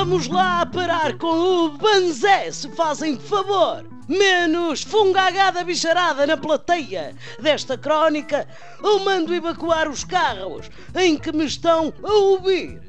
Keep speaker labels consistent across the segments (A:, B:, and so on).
A: Vamos lá parar com o Banzé, se fazem favor. Menos fungagada bicharada na plateia desta crónica, eu mando evacuar os carros em que me estão a ouvir.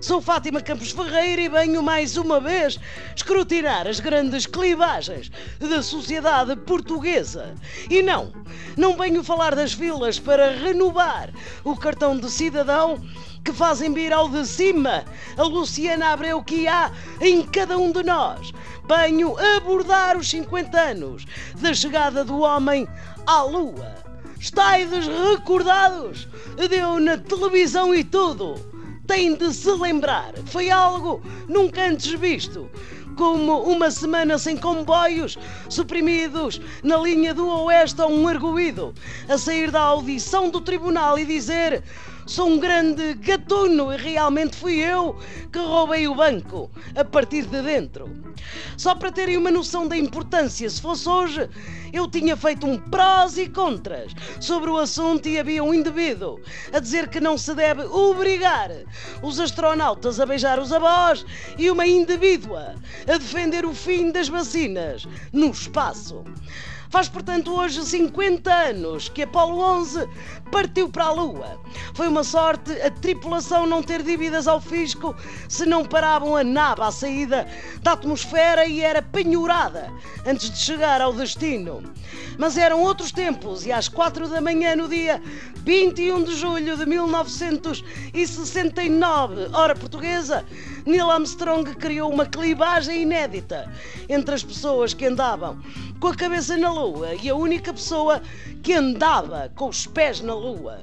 A: Sou Fátima Campos Ferreira e venho mais uma vez escrutinar as grandes clivagens da sociedade portuguesa. E não, não venho falar das filas para renovar o cartão de cidadão que fazem vir ao de cima a Luciana Abreu que há em cada um de nós. Venho abordar os 50 anos da chegada do homem à Lua. Estais recordados? Deu na televisão e tudo tem de se lembrar. Foi algo nunca antes visto. Como uma semana sem comboios suprimidos na linha do Oeste a um arguído a sair da audição do tribunal e dizer sou um grande gatuno e realmente fui eu que roubei o banco a partir de dentro. Só para terem uma noção da importância, se fosse hoje, eu tinha feito um prós e contras sobre o assunto e havia um indivíduo a dizer que não se deve obrigar os astronautas a beijar os avós e uma indivídua a defender o fim das vacinas no espaço. Faz, portanto, hoje 50 anos que Apolo 11 partiu para a Lua. Foi uma sorte a tripulação não ter dívidas ao fisco se não paravam a nave à saída da atmosfera e era penhorada antes de chegar ao destino. Mas eram outros tempos e às 4 da manhã no dia 21 de julho de 1969, hora portuguesa, Neil Armstrong criou uma clivagem inédita entre as pessoas que andavam com a cabeça na lua e a única pessoa que andava com os pés na lua.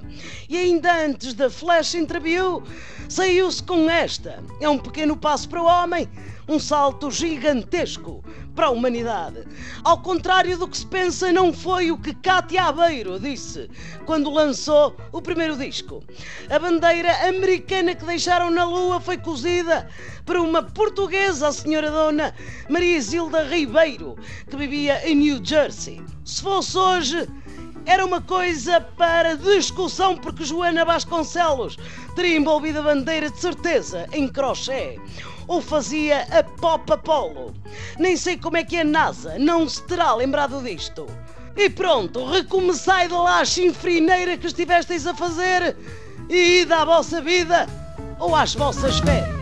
A: E ainda antes da flash interview, saiu-se com esta. É um pequeno passo para o homem, um salto gigantesco para a humanidade. Ao contrário do que se pensa, não foi o que Cátia Aveiro disse quando lançou o primeiro disco. A bandeira americana que deixaram na lua foi cozida por uma portuguesa, a senhora dona Maria Isilda Ribeiro, que vivia em New Jersey. Se fosse hoje, era uma coisa para discussão, porque Joana Vasconcelos teria envolvido a bandeira de certeza em crochê. Ou fazia a Pop Apollo. Nem sei como é que a NASA não se terá lembrado disto. E pronto, recomeçai de lá a chinfrineira que estivesteis a fazer e ida à vossa vida ou às vossas férias.